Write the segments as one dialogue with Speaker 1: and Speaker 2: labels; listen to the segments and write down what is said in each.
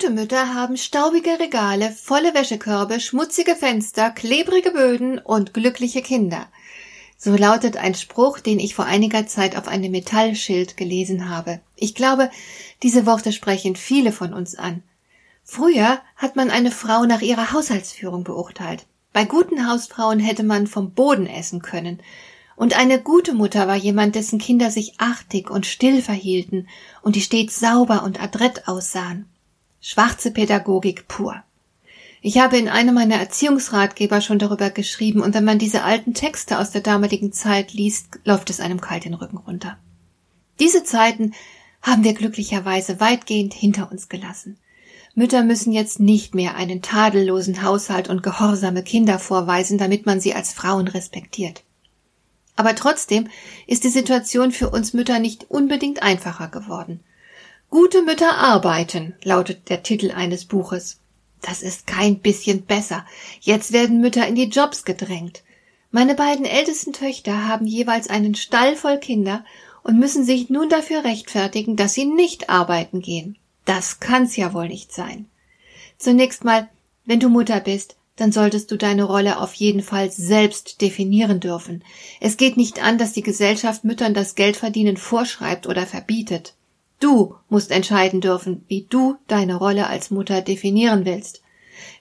Speaker 1: Gute Mütter haben staubige Regale, volle Wäschekörbe, schmutzige Fenster, klebrige Böden und glückliche Kinder. So lautet ein Spruch, den ich vor einiger Zeit auf einem Metallschild gelesen habe. Ich glaube, diese Worte sprechen viele von uns an. Früher hat man eine Frau nach ihrer Haushaltsführung beurteilt. Bei guten Hausfrauen hätte man vom Boden essen können. Und eine gute Mutter war jemand, dessen Kinder sich artig und still verhielten und die stets sauber und adrett aussahen. Schwarze Pädagogik pur. Ich habe in einem meiner Erziehungsratgeber schon darüber geschrieben, und wenn man diese alten Texte aus der damaligen Zeit liest, läuft es einem kalt den Rücken runter. Diese Zeiten haben wir glücklicherweise weitgehend hinter uns gelassen. Mütter müssen jetzt nicht mehr einen tadellosen Haushalt und gehorsame Kinder vorweisen, damit man sie als Frauen respektiert. Aber trotzdem ist die Situation für uns Mütter nicht unbedingt einfacher geworden. Gute Mütter arbeiten, lautet der Titel eines Buches. Das ist kein bisschen besser. Jetzt werden Mütter in die Jobs gedrängt. Meine beiden ältesten Töchter haben jeweils einen Stall voll Kinder und müssen sich nun dafür rechtfertigen, dass sie nicht arbeiten gehen. Das kann's ja wohl nicht sein. Zunächst mal, wenn du Mutter bist, dann solltest du deine Rolle auf jeden Fall selbst definieren dürfen. Es geht nicht an, dass die Gesellschaft Müttern das Geldverdienen vorschreibt oder verbietet. Du musst entscheiden dürfen, wie du deine Rolle als Mutter definieren willst.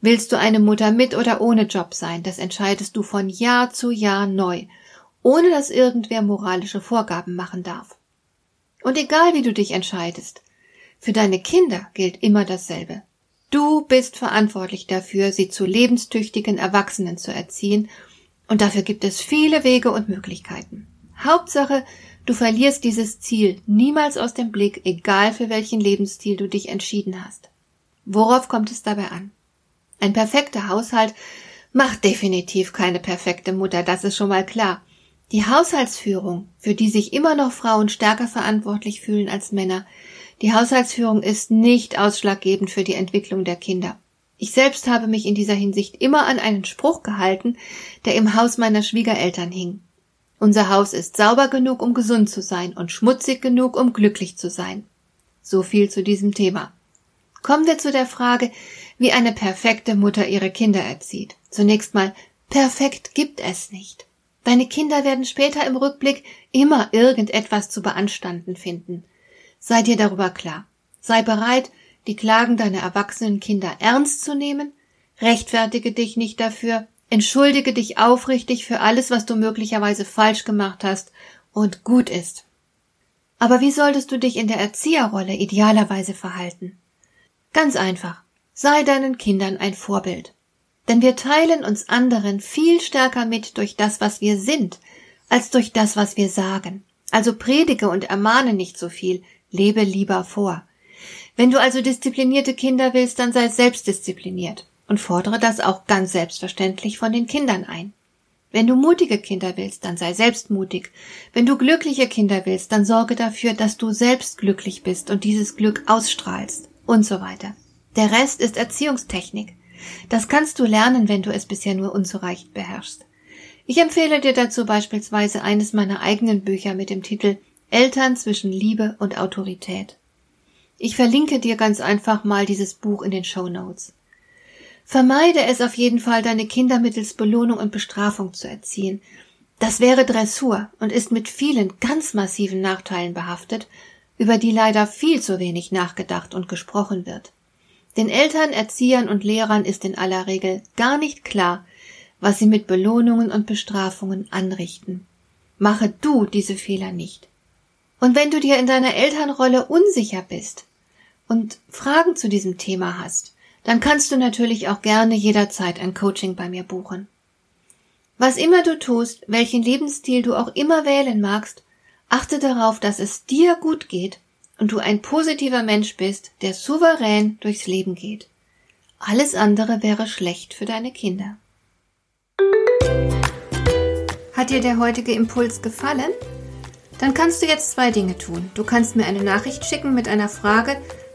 Speaker 1: Willst du eine Mutter mit oder ohne Job sein, das entscheidest du von Jahr zu Jahr neu, ohne dass irgendwer moralische Vorgaben machen darf. Und egal wie du dich entscheidest, für deine Kinder gilt immer dasselbe. Du bist verantwortlich dafür, sie zu lebenstüchtigen Erwachsenen zu erziehen, und dafür gibt es viele Wege und Möglichkeiten. Hauptsache, Du verlierst dieses Ziel niemals aus dem Blick, egal für welchen Lebensstil du dich entschieden hast. Worauf kommt es dabei an? Ein perfekter Haushalt macht definitiv keine perfekte Mutter, das ist schon mal klar. Die Haushaltsführung, für die sich immer noch Frauen stärker verantwortlich fühlen als Männer, die Haushaltsführung ist nicht ausschlaggebend für die Entwicklung der Kinder. Ich selbst habe mich in dieser Hinsicht immer an einen Spruch gehalten, der im Haus meiner Schwiegereltern hing. Unser Haus ist sauber genug, um gesund zu sein und schmutzig genug, um glücklich zu sein. So viel zu diesem Thema. Kommen wir zu der Frage, wie eine perfekte Mutter ihre Kinder erzieht. Zunächst mal, perfekt gibt es nicht. Deine Kinder werden später im Rückblick immer irgendetwas zu beanstanden finden. Sei dir darüber klar. Sei bereit, die Klagen deiner erwachsenen Kinder ernst zu nehmen, rechtfertige dich nicht dafür, Entschuldige dich aufrichtig für alles, was du möglicherweise falsch gemacht hast und gut ist. Aber wie solltest du dich in der Erzieherrolle idealerweise verhalten? Ganz einfach. Sei deinen Kindern ein Vorbild. Denn wir teilen uns anderen viel stärker mit durch das, was wir sind, als durch das, was wir sagen. Also predige und ermahne nicht so viel, lebe lieber vor. Wenn du also disziplinierte Kinder willst, dann sei selbstdiszipliniert und fordere das auch ganz selbstverständlich von den Kindern ein. Wenn du mutige Kinder willst, dann sei selbst mutig. Wenn du glückliche Kinder willst, dann sorge dafür, dass du selbst glücklich bist und dieses Glück ausstrahlst und so weiter. Der Rest ist Erziehungstechnik. Das kannst du lernen, wenn du es bisher nur unzureichend beherrschst. Ich empfehle dir dazu beispielsweise eines meiner eigenen Bücher mit dem Titel Eltern zwischen Liebe und Autorität. Ich verlinke dir ganz einfach mal dieses Buch in den Show Notes. Vermeide es auf jeden Fall, deine Kinder mittels Belohnung und Bestrafung zu erziehen. Das wäre Dressur und ist mit vielen ganz massiven Nachteilen behaftet, über die leider viel zu wenig nachgedacht und gesprochen wird. Den Eltern, Erziehern und Lehrern ist in aller Regel gar nicht klar, was sie mit Belohnungen und Bestrafungen anrichten. Mache du diese Fehler nicht. Und wenn du dir in deiner Elternrolle unsicher bist und Fragen zu diesem Thema hast, dann kannst du natürlich auch gerne jederzeit ein Coaching bei mir buchen. Was immer du tust, welchen Lebensstil du auch immer wählen magst, achte darauf, dass es dir gut geht und du ein positiver Mensch bist, der souverän durchs Leben geht. Alles andere wäre schlecht für deine Kinder. Hat dir der heutige Impuls gefallen? Dann kannst du jetzt zwei Dinge tun. Du kannst mir eine Nachricht schicken mit einer Frage,